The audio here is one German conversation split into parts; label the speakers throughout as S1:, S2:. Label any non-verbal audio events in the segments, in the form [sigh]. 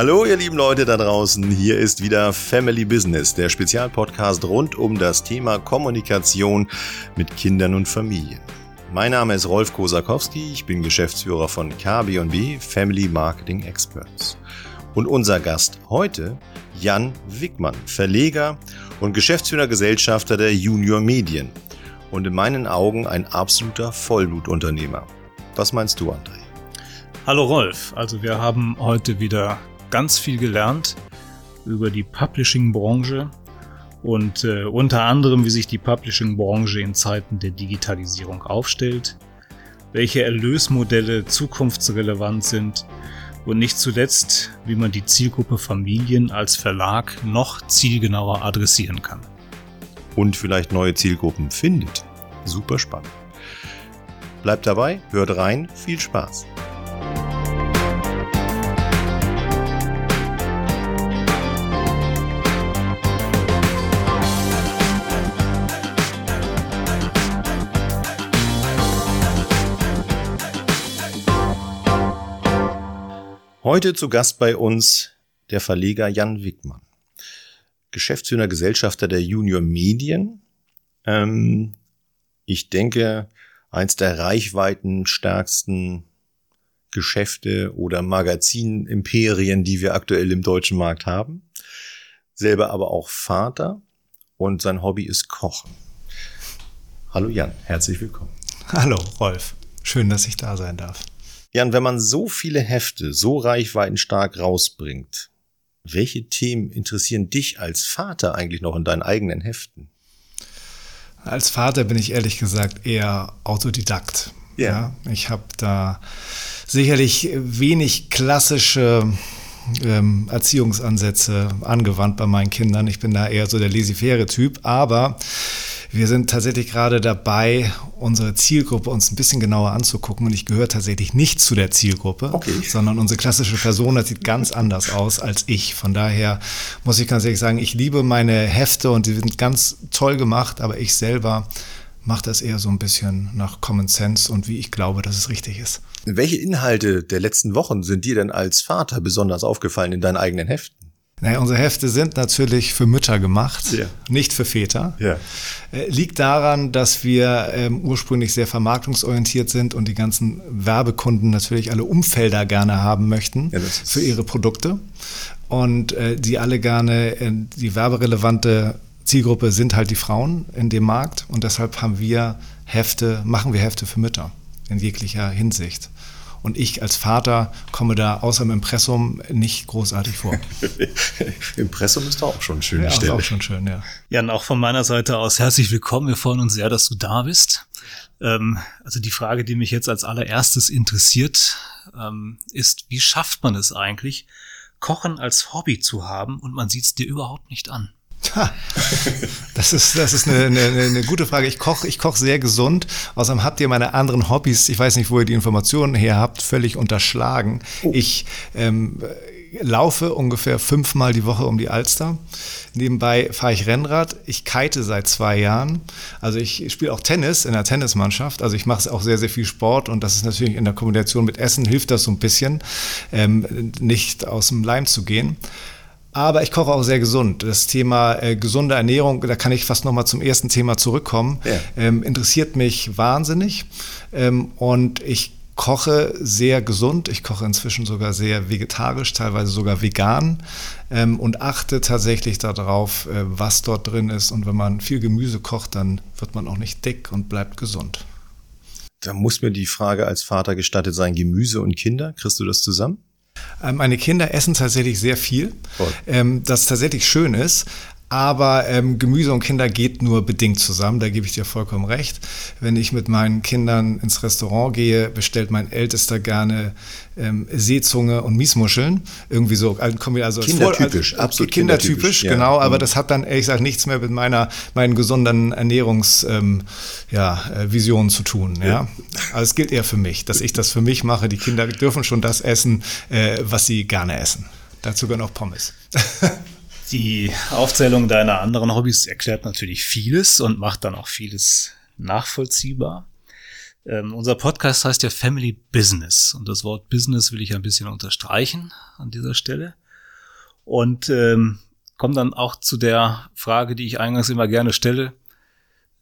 S1: Hallo ihr lieben Leute da draußen, hier ist wieder Family Business, der Spezialpodcast rund um das Thema Kommunikation mit Kindern und Familien. Mein Name ist Rolf Kosakowski, ich bin Geschäftsführer von KB&B Family Marketing Experts. Und unser Gast heute, Jan Wickmann, Verleger und Geschäftsführer Gesellschafter der Junior Medien. Und in meinen Augen ein absoluter Vollblutunternehmer. Was meinst du, André?
S2: Hallo Rolf, also wir haben heute wieder ganz viel gelernt über die Publishing-Branche und äh, unter anderem, wie sich die Publishing-Branche in Zeiten der Digitalisierung aufstellt, welche Erlösmodelle zukunftsrelevant sind und nicht zuletzt, wie man die Zielgruppe Familien als Verlag noch zielgenauer adressieren kann.
S1: Und vielleicht neue Zielgruppen findet. Super spannend. Bleibt dabei, hört rein, viel Spaß. Heute zu Gast bei uns der Verleger Jan Wickmann, Geschäftsführer Gesellschafter der Junior Medien. Ähm, ich denke, eins der reichweitenstärksten Geschäfte oder Magazinimperien, die wir aktuell im deutschen Markt haben. Selber aber auch Vater und sein Hobby ist Kochen. Hallo Jan, herzlich willkommen.
S3: Hallo Rolf, schön, dass ich da sein darf.
S1: Jan, wenn man so viele Hefte so reichweitenstark rausbringt, welche Themen interessieren dich als Vater eigentlich noch in deinen eigenen Heften?
S3: Als Vater bin ich ehrlich gesagt eher Autodidakt. Ja. ja ich habe da sicherlich wenig klassische ähm, Erziehungsansätze angewandt bei meinen Kindern. Ich bin da eher so der laissez Typ, aber wir sind tatsächlich gerade dabei, unsere Zielgruppe uns ein bisschen genauer anzugucken. Und ich gehöre tatsächlich nicht zu der Zielgruppe, okay. sondern unsere klassische Person sieht ganz anders aus als ich. Von daher muss ich ganz ehrlich sagen, ich liebe meine Hefte und die sind ganz toll gemacht, aber ich selber mache das eher so ein bisschen nach Common Sense und wie ich glaube, dass es richtig ist.
S1: Welche Inhalte der letzten Wochen sind dir denn als Vater besonders aufgefallen in deinen eigenen Heften?
S3: Naja, unsere Hefte sind natürlich für Mütter gemacht, ja. nicht für Väter. Ja. Äh, liegt daran, dass wir ähm, ursprünglich sehr vermarktungsorientiert sind und die ganzen Werbekunden natürlich alle Umfelder gerne haben möchten ja, für ihre Produkte. Und äh, die alle gerne, äh, die werberelevante Zielgruppe sind halt die Frauen in dem Markt. Und deshalb haben wir Hefte, machen wir Hefte für Mütter in jeglicher Hinsicht. Und ich als Vater komme da außer im Impressum nicht großartig vor. [laughs]
S1: Impressum ist doch auch schon schön.
S3: Ja, ist auch schon schön, ja.
S2: Jan, auch von meiner Seite aus herzlich willkommen. Wir freuen uns sehr, dass du da bist. Ähm, also die Frage, die mich jetzt als allererstes interessiert, ähm, ist, wie schafft man es eigentlich, Kochen als Hobby zu haben und man sieht es dir überhaupt nicht an?
S3: Das ist, das ist eine, eine, eine gute Frage. Ich koche ich koch sehr gesund. Außerdem habt ihr meine anderen Hobbys, ich weiß nicht, wo ihr die Informationen her habt, völlig unterschlagen. Oh. Ich ähm, laufe ungefähr fünfmal die Woche um die Alster. Nebenbei fahre ich Rennrad. Ich kite seit zwei Jahren. Also ich spiele auch Tennis in der Tennismannschaft. Also ich mache auch sehr, sehr viel Sport und das ist natürlich in der Kombination mit Essen hilft das so ein bisschen, ähm, nicht aus dem Leim zu gehen. Aber ich koche auch sehr gesund. Das Thema äh, gesunde Ernährung, da kann ich fast nochmal zum ersten Thema zurückkommen, ja. ähm, interessiert mich wahnsinnig. Ähm, und ich koche sehr gesund. Ich koche inzwischen sogar sehr vegetarisch, teilweise sogar vegan ähm, und achte tatsächlich darauf, äh, was dort drin ist. Und wenn man viel Gemüse kocht, dann wird man auch nicht dick und bleibt gesund.
S1: Da muss mir die Frage als Vater gestattet sein, Gemüse und Kinder, kriegst du das zusammen?
S3: Ähm, meine Kinder essen tatsächlich sehr viel, ähm, das tatsächlich schön ist. Aber ähm, Gemüse und Kinder geht nur bedingt zusammen, da gebe ich dir vollkommen recht. Wenn ich mit meinen Kindern ins Restaurant gehe, bestellt mein Ältester gerne ähm, Seezunge und Miesmuscheln. Irgendwie so,
S1: also kindertypisch,
S3: als, absolut kindertypisch, kindertypisch ja. genau. Aber mhm. das hat dann ehrlich gesagt nichts mehr mit meiner meinen gesunden Ernährungsvisionen ähm, ja, äh, zu tun. Ja? ja, also es gilt eher für mich, dass ich das für mich mache. Die Kinder dürfen schon das essen, äh, was sie gerne essen. Dazu gehören auch Pommes. [laughs]
S2: Die Aufzählung deiner anderen Hobbys erklärt natürlich vieles und macht dann auch vieles nachvollziehbar. Ähm, unser Podcast heißt ja Family Business und das Wort Business will ich ein bisschen unterstreichen an dieser Stelle. Und ähm, komme dann auch zu der Frage, die ich eingangs immer gerne stelle.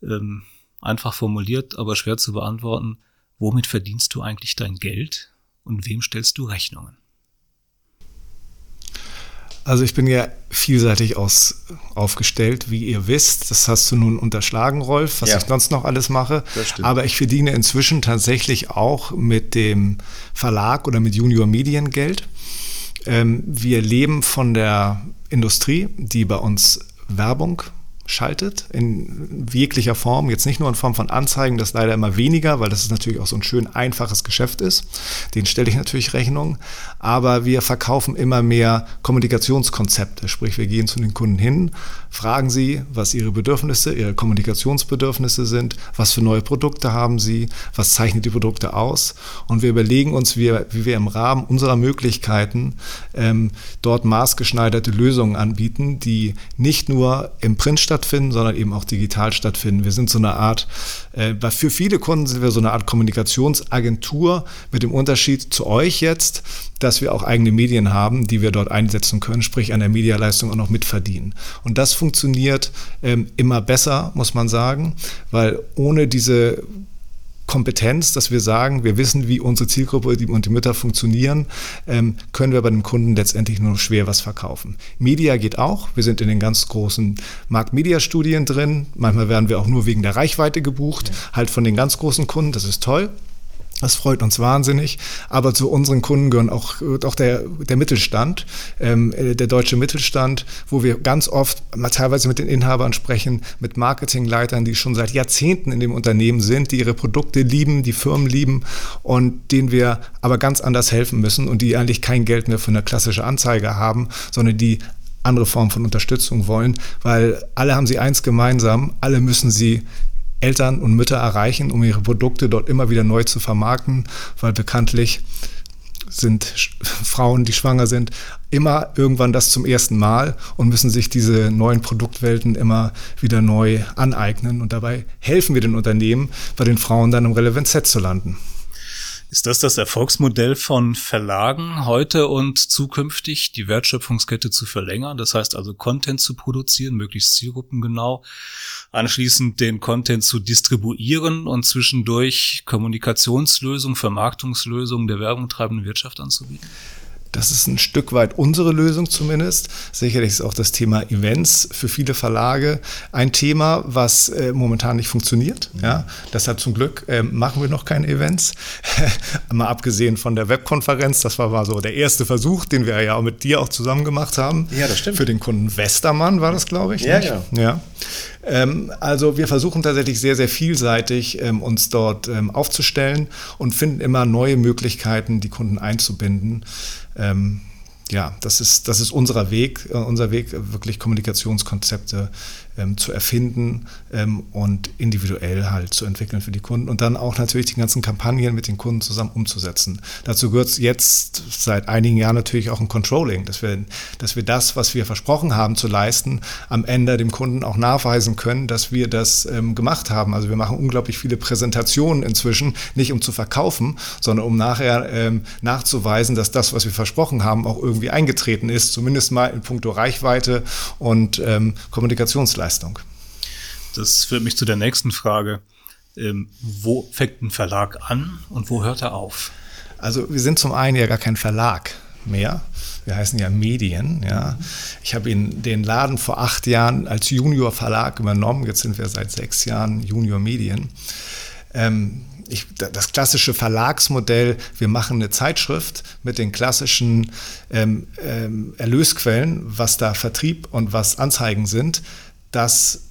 S2: Ähm, einfach formuliert, aber schwer zu beantworten. Womit verdienst du eigentlich dein Geld und wem stellst du Rechnungen?
S3: Also ich bin ja vielseitig aus, aufgestellt, wie ihr wisst. Das hast du nun unterschlagen, Rolf, was ja. ich sonst noch alles mache. Aber ich verdiene inzwischen tatsächlich auch mit dem Verlag oder mit Junior Medien Geld. Ähm, wir leben von der Industrie, die bei uns Werbung schaltet in jeglicher Form, jetzt nicht nur in Form von Anzeigen, das leider immer weniger, weil das ist natürlich auch so ein schön einfaches Geschäft ist. Den stelle ich natürlich Rechnung, aber wir verkaufen immer mehr Kommunikationskonzepte, sprich wir gehen zu den Kunden hin, fragen sie, was ihre Bedürfnisse, ihre Kommunikationsbedürfnisse sind, was für neue Produkte haben sie, was zeichnet die Produkte aus und wir überlegen uns, wie, wie wir im Rahmen unserer Möglichkeiten ähm, dort maßgeschneiderte Lösungen anbieten, die nicht nur im Print stattfinden, sondern eben auch digital stattfinden. Wir sind so eine Art, äh, für viele Kunden sind wir so eine Art Kommunikationsagentur mit dem Unterschied zu euch jetzt, dass wir auch eigene Medien haben, die wir dort einsetzen können, sprich an der Medialeistung auch noch mitverdienen. Und das funktioniert ähm, immer besser, muss man sagen, weil ohne diese Kompetenz, dass wir sagen, wir wissen, wie unsere Zielgruppe und die Mütter funktionieren, ähm, können wir bei dem Kunden letztendlich nur schwer was verkaufen. Media geht auch. Wir sind in den ganz großen Markt-Media-Studien drin. Manchmal werden wir auch nur wegen der Reichweite gebucht, ja. halt von den ganz großen Kunden. Das ist toll. Das freut uns wahnsinnig. Aber zu unseren Kunden gehören auch, auch der, der Mittelstand, ähm, der deutsche Mittelstand, wo wir ganz oft mal teilweise mit den Inhabern sprechen, mit Marketingleitern, die schon seit Jahrzehnten in dem Unternehmen sind, die ihre Produkte lieben, die Firmen lieben und denen wir aber ganz anders helfen müssen und die eigentlich kein Geld mehr für eine klassische Anzeige haben, sondern die andere Form von Unterstützung wollen, weil alle haben sie eins gemeinsam, alle müssen sie Eltern und Mütter erreichen, um ihre Produkte dort immer wieder neu zu vermarkten, weil bekanntlich sind [laughs] Frauen, die schwanger sind, immer irgendwann das zum ersten Mal und müssen sich diese neuen Produktwelten immer wieder neu aneignen. Und dabei helfen wir den Unternehmen, bei den Frauen dann im Relevant Set zu landen.
S2: Ist das das Erfolgsmodell von Verlagen heute und zukünftig, die Wertschöpfungskette zu verlängern? Das heißt also Content zu produzieren, möglichst zielgruppengenau, anschließend den Content zu distribuieren und zwischendurch Kommunikationslösungen, Vermarktungslösungen der werbungtreibenden Wirtschaft anzubieten?
S3: Das ist ein Stück weit unsere Lösung zumindest. Sicherlich ist auch das Thema Events für viele Verlage ein Thema, was äh, momentan nicht funktioniert. Mhm. Ja, deshalb zum Glück äh, machen wir noch keine Events. [laughs] mal abgesehen von der Webkonferenz, das war mal so der erste Versuch, den wir ja auch mit dir auch zusammen gemacht haben.
S2: Ja, das stimmt.
S3: Für den Kunden Westermann war das, glaube ich.
S2: Ja, ja.
S3: ja. Ähm, also wir versuchen tatsächlich sehr, sehr vielseitig ähm, uns dort ähm, aufzustellen und finden immer neue Möglichkeiten, die Kunden einzubinden. Ja, das ist, das ist unser Weg, äh, unser Weg, wirklich Kommunikationskonzepte ähm, zu erfinden ähm, und individuell halt zu entwickeln für die Kunden und dann auch natürlich die ganzen Kampagnen mit den Kunden zusammen umzusetzen. Dazu gehört jetzt seit einigen Jahren natürlich auch ein Controlling, dass wir, dass wir das, was wir versprochen haben zu leisten, am Ende dem Kunden auch nachweisen können, dass wir das ähm, gemacht haben. Also wir machen unglaublich viele Präsentationen inzwischen, nicht um zu verkaufen, sondern um nachher ähm, nachzuweisen, dass das, was wir versprochen haben, auch irgendwie eingetreten ist, zumindest mal in puncto Reichweite und ähm, Kommunikationsleistung. Leistung.
S2: Das führt mich zu der nächsten Frage. Ähm, wo fängt ein Verlag an und wo hört er auf?
S3: Also wir sind zum einen ja gar kein Verlag mehr. Wir heißen ja Medien. Ja. Ich habe den Laden vor acht Jahren als Junior Verlag übernommen. Jetzt sind wir seit sechs Jahren Junior Medien. Ähm, ich, das klassische Verlagsmodell, wir machen eine Zeitschrift mit den klassischen ähm, ähm, Erlösquellen, was da Vertrieb und was Anzeigen sind, das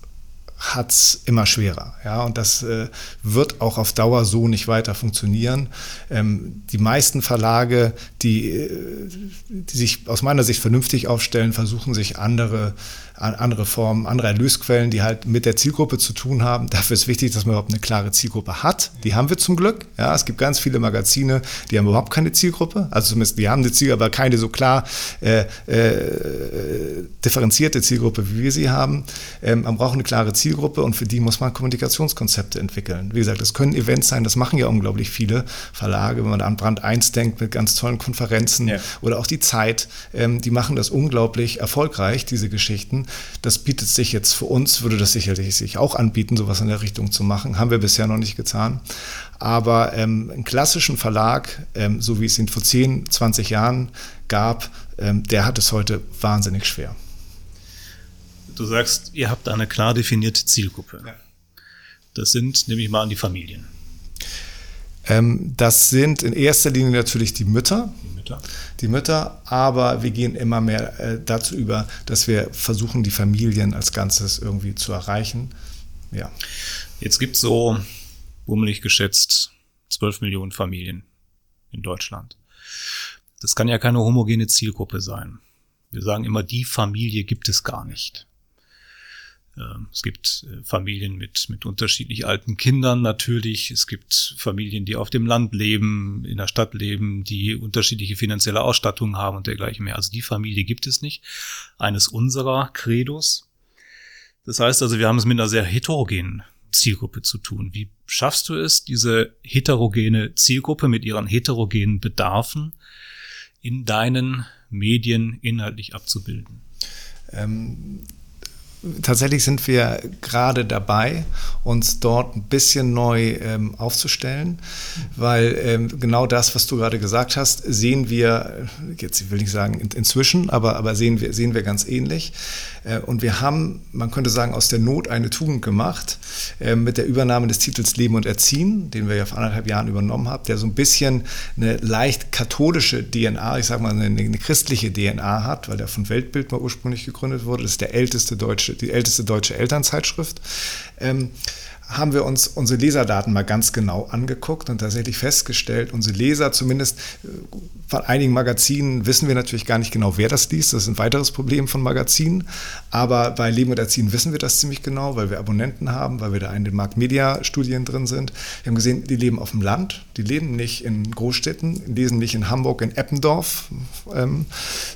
S3: hat es immer schwerer. Ja, und das äh, wird auch auf Dauer so nicht weiter funktionieren. Ähm, die meisten Verlage, die, äh, die sich aus meiner Sicht vernünftig aufstellen, versuchen sich andere andere Formen, andere Erlösquellen, die halt mit der Zielgruppe zu tun haben. Dafür ist wichtig, dass man überhaupt eine klare Zielgruppe hat. Die haben wir zum Glück. Ja, es gibt ganz viele Magazine, die haben überhaupt keine Zielgruppe. Also zumindest, die haben eine Zielgruppe, aber keine so klar äh, äh, differenzierte Zielgruppe, wie wir sie haben. Ähm, man braucht eine klare Zielgruppe und für die muss man Kommunikationskonzepte entwickeln. Wie gesagt, das können Events sein, das machen ja unglaublich viele Verlage, wenn man an Brand 1 denkt mit ganz tollen Konferenzen ja. oder auch die Zeit, ähm, die machen das unglaublich erfolgreich, diese Geschichten. Das bietet sich jetzt für uns, würde das sicherlich sich auch anbieten, sowas in der Richtung zu machen. Haben wir bisher noch nicht getan. Aber ähm, einen klassischen Verlag, ähm, so wie es ihn vor 10, 20 Jahren gab, ähm, der hat es heute wahnsinnig schwer.
S2: Du sagst, ihr habt eine klar definierte Zielgruppe. Ja. Das sind, nehme ich mal an, die Familien.
S3: Ähm, das sind in erster Linie natürlich die Mütter. Die Mütter. Die Mütter, aber wir gehen immer mehr äh, dazu über, dass wir versuchen, die Familien als Ganzes irgendwie zu erreichen. Ja.
S2: Jetzt gibt es so, bummelig geschätzt, 12 Millionen Familien in Deutschland. Das kann ja keine homogene Zielgruppe sein. Wir sagen immer, die Familie gibt es gar nicht. Ähm, es gibt äh, Familien mit, mit unterschiedlich alten Kindern natürlich. Es gibt Familien, die auf dem Land leben, in der Stadt leben, die unterschiedliche finanzielle Ausstattungen haben und dergleichen mehr. Also die Familie gibt es nicht. Eines unserer Credos. Das heißt also, wir haben es mit einer sehr heterogenen Zielgruppe zu tun. Wie schaffst du es, diese heterogene Zielgruppe mit ihren heterogenen Bedarfen in deinen Medien inhaltlich abzubilden?
S3: Ähm, tatsächlich sind wir gerade dabei, uns dort ein bisschen neu ähm, aufzustellen, weil ähm, genau das, was du gerade gesagt hast, sehen wir, jetzt will ich sagen in, inzwischen, aber, aber sehen, wir, sehen wir ganz ähnlich. Äh, und wir haben, man könnte sagen, aus der Not eine Tugend gemacht äh, mit der Übernahme des Titels Leben und Erziehen, den wir ja vor anderthalb Jahren übernommen haben, der so ein bisschen eine leicht katholische DNA, ich sage mal eine, eine christliche DNA hat, weil der von Weltbild mal ursprünglich gegründet wurde. Das ist der älteste deutsche, die älteste deutsche Elternzeitschrift. Ähm, haben wir uns unsere Leserdaten mal ganz genau angeguckt und tatsächlich festgestellt, unsere Leser, zumindest äh, von einigen Magazinen, wissen wir natürlich gar nicht genau, wer das liest. Das ist ein weiteres Problem von Magazinen. Aber bei Leben und Erziehen wissen wir das ziemlich genau, weil wir Abonnenten haben, weil wir da in den Markt-Media-Studien drin sind. Wir haben gesehen, die leben auf dem Land, die leben nicht in Großstädten, lesen nicht in Hamburg, in Eppendorf, ähm,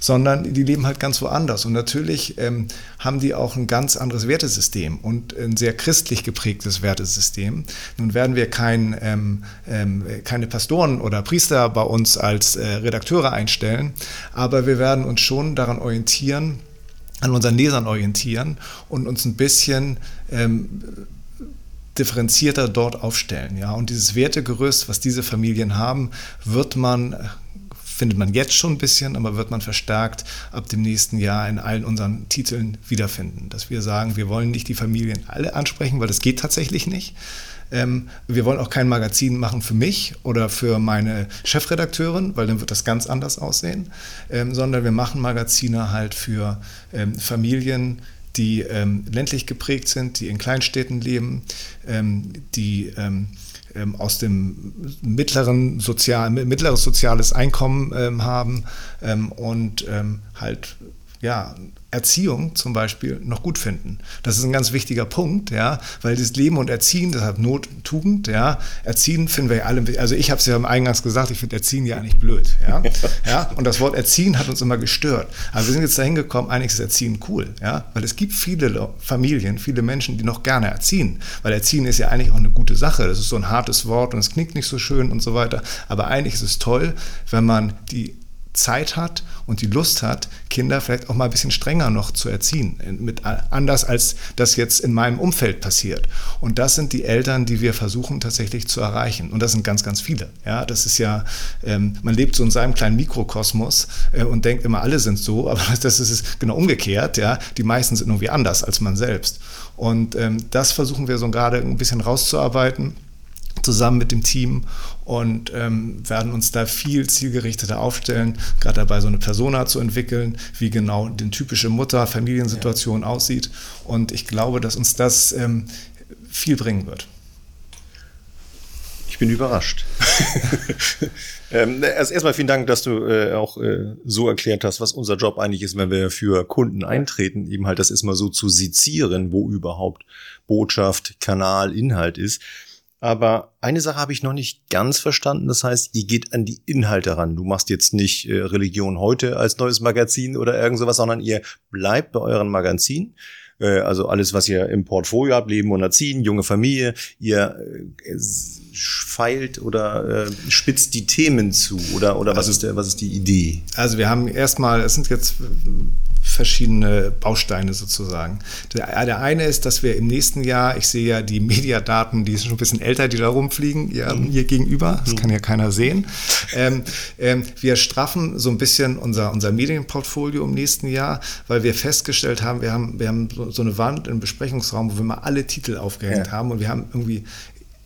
S3: sondern die leben halt ganz woanders. Und natürlich ähm, haben die auch ein ganz anderes Wertesystem und ein sehr christlich geprägtes Wertesystem. Nun werden wir kein, ähm, ähm, keine Pastoren oder Priester bei uns als äh, Redakteure einstellen, aber wir werden uns schon daran orientieren, an unseren Lesern orientieren und uns ein bisschen ähm, differenzierter dort aufstellen. Ja? Und dieses Wertegerüst, was diese Familien haben, wird man findet man jetzt schon ein bisschen, aber wird man verstärkt ab dem nächsten Jahr in allen unseren Titeln wiederfinden. Dass wir sagen, wir wollen nicht die Familien alle ansprechen, weil das geht tatsächlich nicht. Ähm, wir wollen auch kein Magazin machen für mich oder für meine Chefredakteurin, weil dann wird das ganz anders aussehen, ähm, sondern wir machen Magazine halt für ähm, Familien, die ähm, ländlich geprägt sind, die in Kleinstädten leben, ähm, die ähm, ähm, aus dem mittleren sozial, mittleres soziales Einkommen ähm, haben ähm, und halt ja, Erziehung zum Beispiel noch gut finden. Das ist ein ganz wichtiger Punkt, ja, weil das Leben und Erziehen, deshalb Not, Tugend, ja, Erziehen finden wir ja alle, also ich habe es ja im Eingangs gesagt, ich finde Erziehen ja eigentlich blöd, ja, [laughs] ja, und das Wort Erziehen hat uns immer gestört. Aber wir sind jetzt dahin gekommen, eigentlich ist Erziehen cool, ja, weil es gibt viele Familien, viele Menschen, die noch gerne erziehen, weil Erziehen ist ja eigentlich auch eine gute Sache. Das ist so ein hartes Wort und es klingt nicht so schön und so weiter, aber eigentlich ist es toll, wenn man die Zeit hat und die Lust hat, Kinder vielleicht auch mal ein bisschen strenger noch zu erziehen, mit, anders als das jetzt in meinem Umfeld passiert. Und das sind die Eltern, die wir versuchen tatsächlich zu erreichen. Und das sind ganz, ganz viele. Ja, das ist ja, ähm, man lebt so in seinem kleinen Mikrokosmos äh, und denkt immer, alle sind so, [laughs] aber das ist genau umgekehrt. Ja, die meisten sind irgendwie anders als man selbst. Und ähm, das versuchen wir so gerade ein bisschen rauszuarbeiten zusammen mit dem Team und ähm, werden uns da viel zielgerichteter aufstellen, gerade dabei so eine Persona zu entwickeln, wie genau die typische Mutter-Familiensituation ja. aussieht. Und ich glaube, dass uns das ähm, viel bringen wird.
S2: Ich
S1: bin überrascht. [laughs] ähm, also erstmal vielen Dank, dass du äh, auch äh, so erklärt hast, was unser Job eigentlich ist, wenn wir für Kunden eintreten, eben halt das ist mal so zu sezieren, wo überhaupt Botschaft, Kanal, Inhalt ist. Aber eine Sache habe ich noch nicht ganz verstanden. Das heißt, ihr geht an die Inhalte ran. Du machst jetzt nicht äh, Religion heute als neues Magazin oder irgend sowas, sondern ihr bleibt bei euren Magazin. Äh, also alles, was ihr im Portfolio habt, Leben und Erziehen, junge Familie. Ihr äh, feilt oder spitzt die Themen zu oder oder was also ist der was ist die Idee?
S3: Also wir haben erstmal, es sind jetzt verschiedene Bausteine sozusagen. Der, der, eine ist, dass wir im nächsten Jahr, ich sehe ja die Mediadaten, die sind schon ein bisschen älter, die da rumfliegen, ja, mhm. hier gegenüber, das mhm. kann ja keiner sehen. Ähm, ähm, wir straffen so ein bisschen unser, unser Medienportfolio im nächsten Jahr, weil wir festgestellt haben, wir haben, wir haben so, eine Wand im Besprechungsraum, wo wir mal alle Titel aufgehängt ja. haben und wir haben irgendwie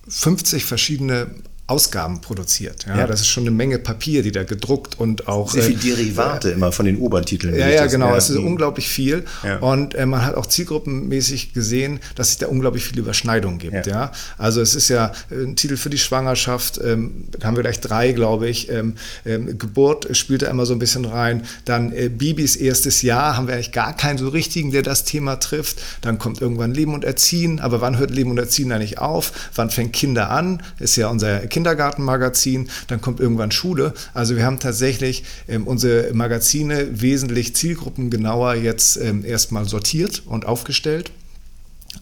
S3: 50 verschiedene Ausgaben produziert. Ja, ja, Das ist schon eine Menge Papier, die da gedruckt und auch.
S1: Sehr viel äh, Derivate äh, immer von den Obertiteln.
S3: Ja, ja, genau. Es ist unglaublich viel. Ja. Und äh, man hat auch zielgruppenmäßig gesehen, dass es da unglaublich viele Überschneidungen gibt. Ja. Also es ist ja äh, ein Titel für die Schwangerschaft, ähm, da haben wir gleich drei, glaube ich. Ähm, ähm, Geburt spielt da immer so ein bisschen rein. Dann äh, Bibis erstes Jahr haben wir eigentlich gar keinen so richtigen, der das Thema trifft. Dann kommt irgendwann Leben und Erziehen. Aber wann hört Leben und Erziehen eigentlich auf? Wann fängt Kinder an? Ist ja unser Kindergartenmagazin, dann kommt irgendwann Schule. Also wir haben tatsächlich ähm, unsere Magazine wesentlich zielgruppengenauer jetzt ähm, erstmal sortiert und aufgestellt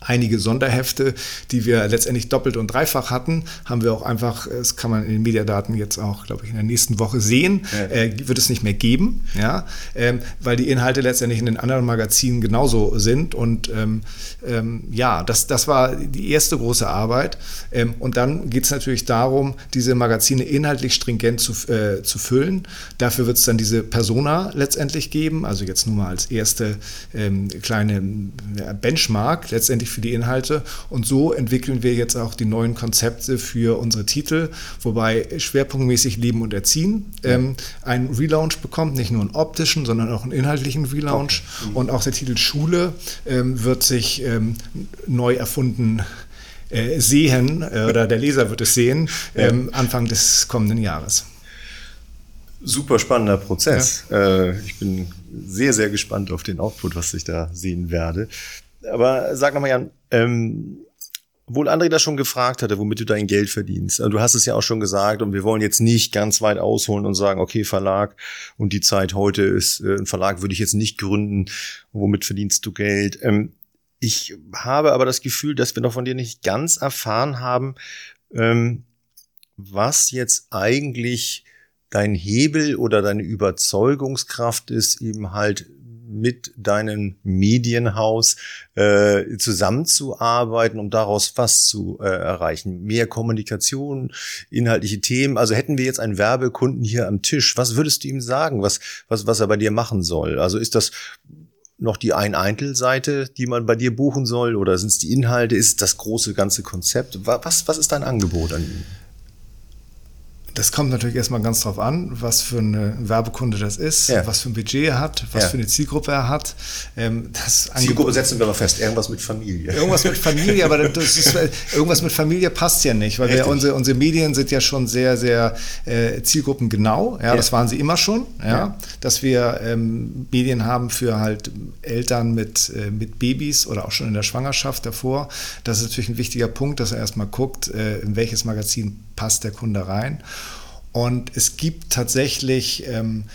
S3: einige Sonderhefte, die wir letztendlich doppelt und dreifach hatten, haben wir auch einfach, das kann man in den Mediadaten jetzt auch, glaube ich, in der nächsten Woche sehen, ja. äh, wird es nicht mehr geben, ja, ähm, weil die Inhalte letztendlich in den anderen Magazinen genauso sind. Und ähm, ähm, ja, das, das war die erste große Arbeit. Ähm, und dann geht es natürlich darum, diese Magazine inhaltlich stringent zu, äh, zu füllen. Dafür wird es dann diese Persona letztendlich geben, also jetzt nur mal als erste ähm, kleine Benchmark letztendlich für die Inhalte. Und so entwickeln wir jetzt auch die neuen Konzepte für unsere Titel, wobei schwerpunktmäßig Leben und Erziehen ähm, einen Relaunch bekommt, nicht nur einen optischen, sondern auch einen inhaltlichen Relaunch. Okay. Mhm. Und auch der Titel Schule ähm, wird sich ähm, neu erfunden äh, sehen, äh, oder der Leser wird es sehen, ähm, Anfang des kommenden Jahres.
S1: Super spannender Prozess. Ja. Äh, ich bin sehr, sehr gespannt auf den Output, was ich da sehen werde. Aber sag nochmal, Jan, ähm, obwohl André das schon gefragt hatte, womit du dein Geld verdienst. Also du hast es ja auch schon gesagt und wir wollen jetzt nicht ganz weit ausholen und sagen, okay, Verlag und die Zeit heute ist, äh, ein Verlag würde ich jetzt nicht gründen, womit verdienst du Geld? Ähm, ich habe aber das Gefühl, dass wir noch von dir nicht ganz erfahren haben, ähm, was jetzt eigentlich dein Hebel oder deine Überzeugungskraft ist, eben halt mit deinem Medienhaus äh, zusammenzuarbeiten, um daraus was zu äh, erreichen. Mehr Kommunikation, inhaltliche Themen. Also hätten wir jetzt einen Werbekunden hier am Tisch, was würdest du ihm sagen, was, was, was er bei dir machen soll? Also ist das noch die Ein-Eintel-Seite, die man bei dir buchen soll? Oder sind es die Inhalte? Ist das große ganze Konzept? Was, was ist dein Angebot an ihn?
S3: Das kommt natürlich erstmal ganz drauf an, was für eine Werbekunde das ist, ja. was für ein Budget er hat, was ja. für eine Zielgruppe er hat.
S1: Ähm, das Zielgruppe setzen wir mal fest, irgendwas mit Familie.
S3: Irgendwas mit Familie, aber ist, irgendwas mit Familie passt ja nicht, weil wir, unsere, unsere Medien sind ja schon sehr, sehr äh, zielgruppengenau. Ja, ja, das waren sie immer schon. Ja, dass wir ähm, Medien haben für halt Eltern mit, äh, mit Babys oder auch schon in der Schwangerschaft davor. Das ist natürlich ein wichtiger Punkt, dass er erstmal guckt, äh, in welches Magazin passt der Kunde rein. Und es gibt tatsächlich, ähm,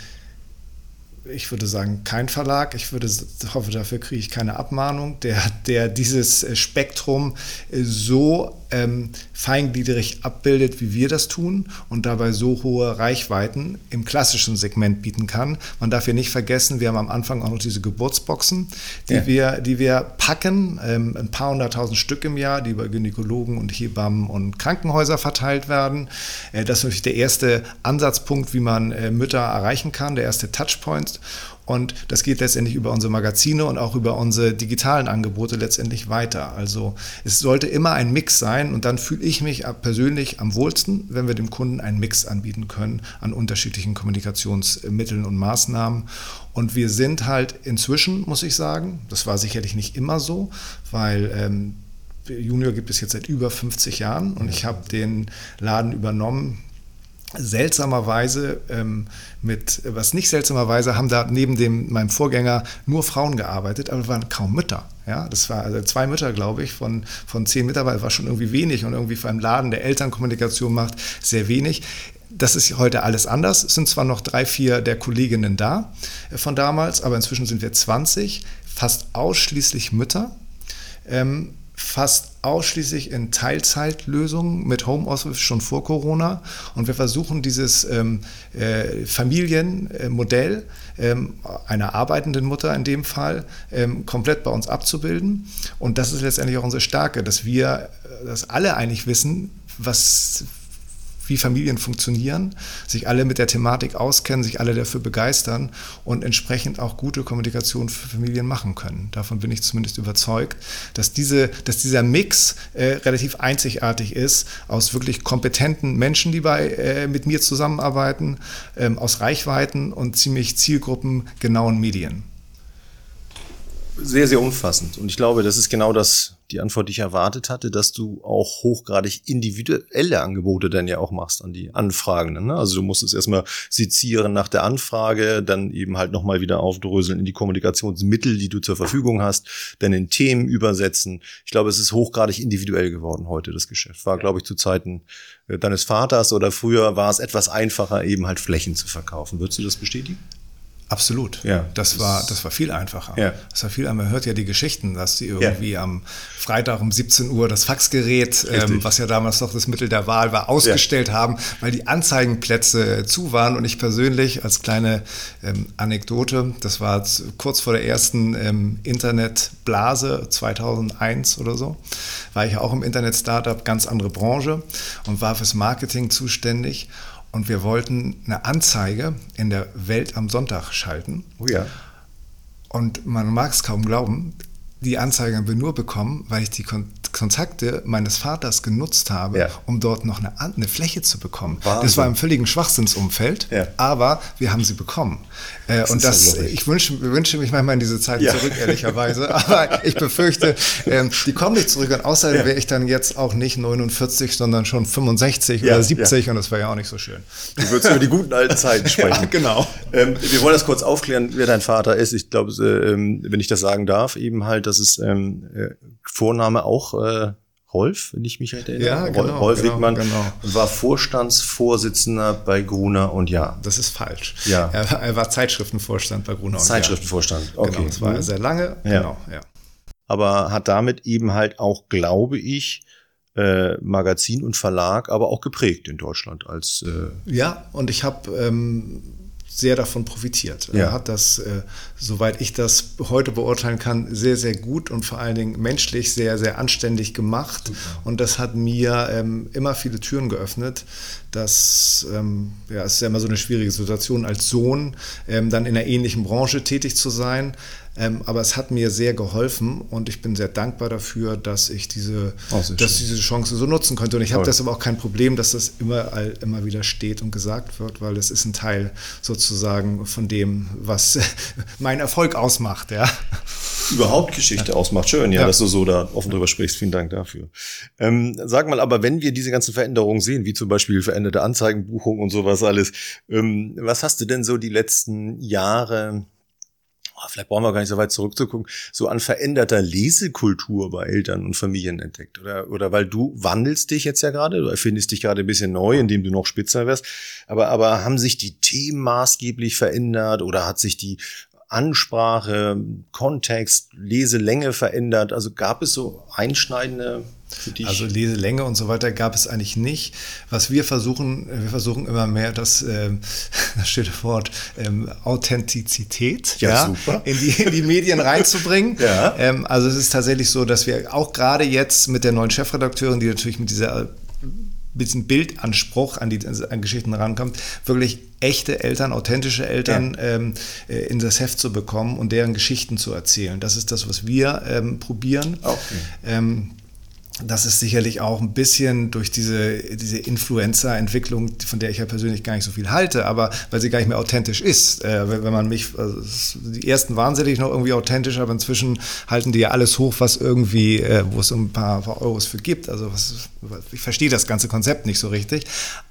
S3: ich würde sagen, kein Verlag, ich würde hoffe, dafür kriege ich keine Abmahnung, der, der dieses Spektrum so ähm, feingliedrig abbildet, wie wir das tun und dabei so hohe Reichweiten im klassischen Segment bieten kann. Man darf hier nicht vergessen, wir haben am Anfang auch noch diese Geburtsboxen, die, ja. wir, die wir packen, ähm, ein paar hunderttausend Stück im Jahr, die über Gynäkologen und Hebammen und Krankenhäuser verteilt werden. Äh, das ist natürlich der erste Ansatzpunkt, wie man äh, Mütter erreichen kann, der erste Touchpoint. Und das geht letztendlich über unsere Magazine und auch über unsere digitalen Angebote letztendlich weiter. Also es sollte immer ein Mix sein und dann fühle ich mich persönlich am wohlsten, wenn wir dem Kunden einen Mix anbieten können an unterschiedlichen Kommunikationsmitteln und Maßnahmen. Und wir sind halt inzwischen, muss ich sagen, das war sicherlich nicht immer so, weil ähm, Junior gibt es jetzt seit über 50 Jahren und ich habe den Laden übernommen seltsamerweise ähm, mit, was nicht seltsamerweise, haben da neben dem, meinem Vorgänger nur Frauen gearbeitet, aber waren kaum Mütter. Ja, das war also zwei Mütter, glaube ich, von, von zehn Mitarbeitern, war schon irgendwie wenig und irgendwie für einen Laden, der Elternkommunikation macht, sehr wenig. Das ist heute alles anders. Es sind zwar noch drei, vier der Kolleginnen da äh, von damals, aber inzwischen sind wir 20, fast ausschließlich Mütter. Ähm, fast ausschließlich in Teilzeitlösungen mit Homeoffice schon vor Corona. Und wir versuchen dieses ähm, äh, Familienmodell ähm, einer arbeitenden Mutter in dem Fall ähm, komplett bei uns abzubilden. Und das ist letztendlich auch unsere Stärke, dass wir, äh, dass alle eigentlich wissen, was, wie Familien funktionieren, sich alle mit der Thematik auskennen, sich alle dafür begeistern und entsprechend auch gute Kommunikation für Familien machen können. Davon bin ich zumindest überzeugt, dass, diese, dass dieser Mix äh, relativ einzigartig ist aus wirklich kompetenten Menschen, die bei, äh, mit mir zusammenarbeiten, ähm, aus Reichweiten und ziemlich zielgruppengenauen Medien
S1: sehr, sehr umfassend. Und ich glaube, das ist genau das, die Antwort, die ich erwartet hatte, dass du auch hochgradig individuelle Angebote dann ja auch machst an die Anfragenden. Ne? Also du musst es erstmal sezieren nach der Anfrage, dann eben halt nochmal wieder aufdröseln in die Kommunikationsmittel, die du zur Verfügung hast, dann in Themen übersetzen. Ich glaube, es ist hochgradig individuell geworden heute, das Geschäft. War, glaube ich, zu Zeiten äh, deines Vaters oder früher war es etwas einfacher, eben halt Flächen zu verkaufen. Würdest du das bestätigen?
S3: Absolut. Ja. Das war, das war viel einfacher. Ja. Das war viel, man hört ja die Geschichten, dass die irgendwie ja. am Freitag um 17 Uhr das Faxgerät, ähm, was ja damals noch das Mittel der Wahl war, ausgestellt ja. haben, weil die Anzeigenplätze zu waren. Und ich persönlich als kleine ähm, Anekdote, das war kurz vor der ersten ähm, Internetblase 2001 oder so, war ich ja auch im Internet-Startup, ganz andere Branche und war fürs Marketing zuständig. Und wir wollten eine Anzeige in der Welt am Sonntag schalten.
S1: Oh ja.
S3: Und man mag es kaum glauben, die Anzeige haben wir nur bekommen, weil ich die Kon Kontakte meines Vaters genutzt habe, ja. um dort noch eine, eine Fläche zu bekommen. Wahnsinn. Das war im völligen Schwachsinnsumfeld, ja. aber wir haben sie bekommen. Äh, das und das, ja ich wünsche, wünsche mich manchmal in diese Zeit zurück, ehrlicherweise. [laughs] aber ich befürchte, äh, die kommen nicht zurück. Und außerdem wäre ich dann jetzt auch nicht 49, sondern schon 65 oder 70 und das wäre ja auch nicht so schön.
S1: Du würdest über die guten alten Zeiten [laughs] sprechen.
S3: genau.
S1: Ähm, wir wollen das kurz aufklären, wer dein Vater ist. Ich glaube, äh, wenn ich das sagen darf, eben halt das ist ähm, äh, Vorname auch äh, Rolf, wenn ich mich recht erinnere.
S3: Ja, genau,
S1: Rolf
S3: genau,
S1: Wickmann
S3: genau.
S1: war Vorstandsvorsitzender bei Gruner und Ja.
S3: Das ist falsch.
S1: Ja.
S3: Er, er war Zeitschriftenvorstand bei Gruner und
S1: Zeitschriftenvorstand,
S3: Ja. okay. Genau, das war er sehr lange.
S1: Ja. Genau, ja. Aber hat damit eben halt auch, glaube ich, äh, Magazin und Verlag, aber auch geprägt in Deutschland als.
S3: Äh ja, und ich habe ähm, sehr davon profitiert. Ja. Er hat das, äh, soweit ich das heute beurteilen kann, sehr, sehr gut und vor allen Dingen menschlich sehr, sehr anständig gemacht. Super. Und das hat mir ähm, immer viele Türen geöffnet. Das ähm, ja, ist ja immer so eine schwierige Situation, als Sohn ähm, dann in einer ähnlichen Branche tätig zu sein. Ähm, aber es hat mir sehr geholfen und ich bin sehr dankbar dafür, dass ich diese, oh, dass diese Chance so nutzen konnte. Und ich habe deshalb auch kein Problem, dass das immer, immer wieder steht und gesagt wird, weil es ist ein Teil sozusagen von dem, was [laughs] mein Erfolg ausmacht. Ja.
S1: Überhaupt Geschichte ja. ausmacht. Schön, ja, ja, dass du so da offen drüber sprichst. Vielen Dank dafür. Ähm, sag mal, aber wenn wir diese ganzen Veränderungen sehen, wie zum Beispiel veränderte Anzeigenbuchung und sowas alles, ähm, was hast du denn so die letzten Jahre vielleicht brauchen wir gar nicht so weit zurückzugucken, so an veränderter Lesekultur bei Eltern und Familien entdeckt? Oder, oder weil du wandelst dich jetzt ja gerade, du erfindest dich gerade ein bisschen neu, indem du noch spitzer wirst. Aber, aber haben sich die Themen maßgeblich verändert oder hat sich die Ansprache, Kontext, Leselänge verändert? Also gab es so einschneidende
S3: also Leselänge und so weiter gab es eigentlich nicht. Was wir versuchen, wir versuchen immer mehr das, äh, [laughs] das steht Wort, ähm, Authentizität
S1: ja, ja.
S3: In, die, in die Medien reinzubringen. [laughs]
S1: ja.
S3: Ähm, also es ist tatsächlich so, dass wir auch gerade jetzt mit der neuen Chefredakteurin, die natürlich mit dieser bisschen Bildanspruch an die an Geschichten rankommt, wirklich echte Eltern, authentische Eltern ja. ähm, äh, in das Heft zu bekommen und deren Geschichten zu erzählen. Das ist das, was wir ähm, probieren.
S1: Okay.
S3: Ähm, das ist sicherlich auch ein bisschen durch diese, diese Influencer-Entwicklung, von der ich ja persönlich gar nicht so viel halte, aber weil sie gar nicht mehr authentisch ist. Äh, wenn, wenn, man mich, also die ersten waren sicherlich noch irgendwie authentisch, aber inzwischen halten die ja alles hoch, was irgendwie, äh, wo es ein paar, paar Euros für gibt. Also was, ich verstehe das ganze Konzept nicht so richtig.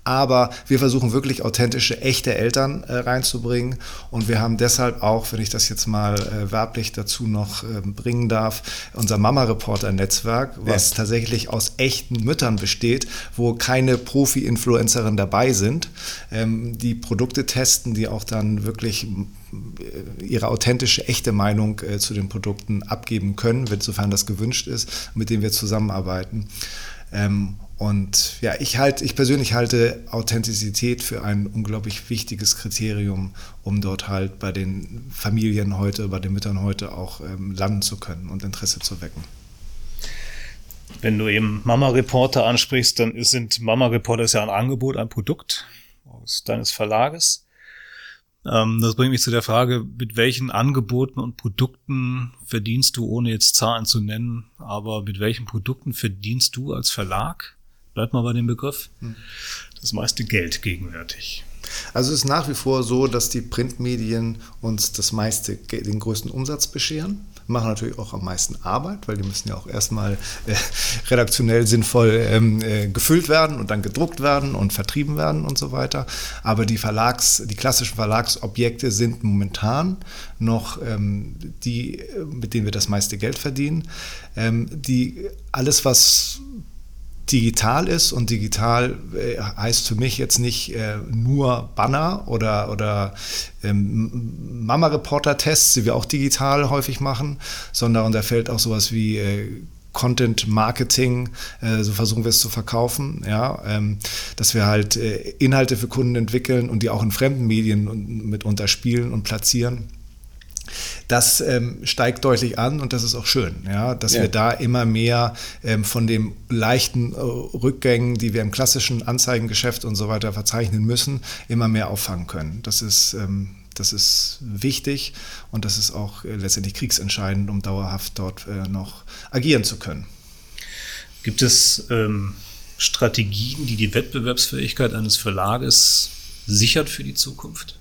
S3: Aber wir versuchen wirklich authentische, echte Eltern äh, reinzubringen. Und wir haben deshalb auch, wenn ich das jetzt mal äh, werblich dazu noch äh, bringen darf, unser Mama-Reporter-Netzwerk, was ja. tatsächlich aus echten Müttern besteht, wo keine Profi-Influencerinnen dabei sind, ähm, die Produkte testen, die auch dann wirklich äh, ihre authentische, echte Meinung äh, zu den Produkten abgeben können, sofern das gewünscht ist, mit denen wir zusammenarbeiten. Ähm, und ja, ich halt, ich persönlich halte Authentizität für ein unglaublich wichtiges Kriterium, um dort halt bei den Familien heute, bei den Müttern heute auch ähm, landen zu können und Interesse zu wecken.
S2: Wenn du eben Mama Reporter ansprichst, dann sind Mama Reporter ja ein Angebot, ein Produkt aus deines Verlages. Ähm, das bringt mich zu der Frage, mit welchen Angeboten und Produkten verdienst du, ohne jetzt Zahlen zu nennen, aber mit welchen Produkten verdienst du als Verlag? Bleibt mal bei dem Begriff. Hm. Das meiste Geld gegenwärtig.
S3: Also es ist nach wie vor so, dass die Printmedien uns das meiste, den größten Umsatz bescheren machen natürlich auch am meisten Arbeit, weil die müssen ja auch erstmal äh, redaktionell sinnvoll ähm, äh, gefüllt werden und dann gedruckt werden und vertrieben werden und so weiter. Aber die Verlags, die klassischen Verlagsobjekte sind momentan noch ähm, die, mit denen wir das meiste Geld verdienen. Ähm, die, alles, was digital ist und digital äh, heißt für mich jetzt nicht äh, nur Banner oder, oder ähm, Mama-Reporter-Tests, die wir auch digital häufig machen, sondern da fällt auch sowas wie äh, Content Marketing, äh, so versuchen wir es zu verkaufen, ja, ähm, dass wir halt äh, Inhalte für Kunden entwickeln und die auch in fremden Medien mit unterspielen und platzieren das ähm, steigt deutlich an und das ist auch schön, ja, dass ja. wir da immer mehr ähm, von den leichten äh, Rückgängen, die wir im klassischen Anzeigengeschäft und so weiter verzeichnen müssen, immer mehr auffangen können. Das ist, ähm, das ist wichtig und das ist auch äh, letztendlich kriegsentscheidend, um dauerhaft dort äh, noch agieren zu können.
S2: Gibt es ähm, Strategien, die die Wettbewerbsfähigkeit eines Verlages sichert für die Zukunft?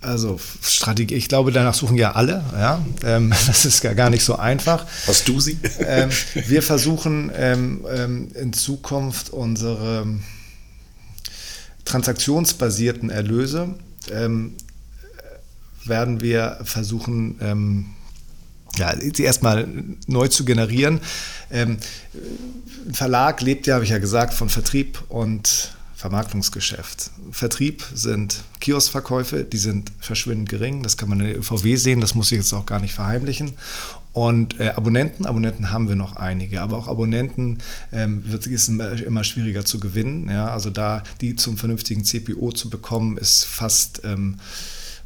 S3: Also Strategie, ich glaube, danach suchen ja alle. Ja? Ähm, [laughs] das ist ja gar nicht so einfach.
S1: Hast du sie?
S3: Ähm, wir versuchen ähm, ähm in Zukunft unsere transaktionsbasierten Erlöse ähm, werden wir versuchen, ähm, ja, sie erstmal neu zu generieren. ein Verlag lebt ja, habe ich ja gesagt, von Vertrieb und Vermarktungsgeschäft. Vertrieb sind Kioskverkäufe, die sind verschwindend gering. Das kann man in der ÖVW sehen, das muss ich jetzt auch gar nicht verheimlichen. Und äh, Abonnenten, Abonnenten haben wir noch einige, aber auch Abonnenten ähm, wird, immer, immer, schwieriger zu gewinnen. Ja? Also da die zum vernünftigen CPO zu bekommen, ist fast ähm,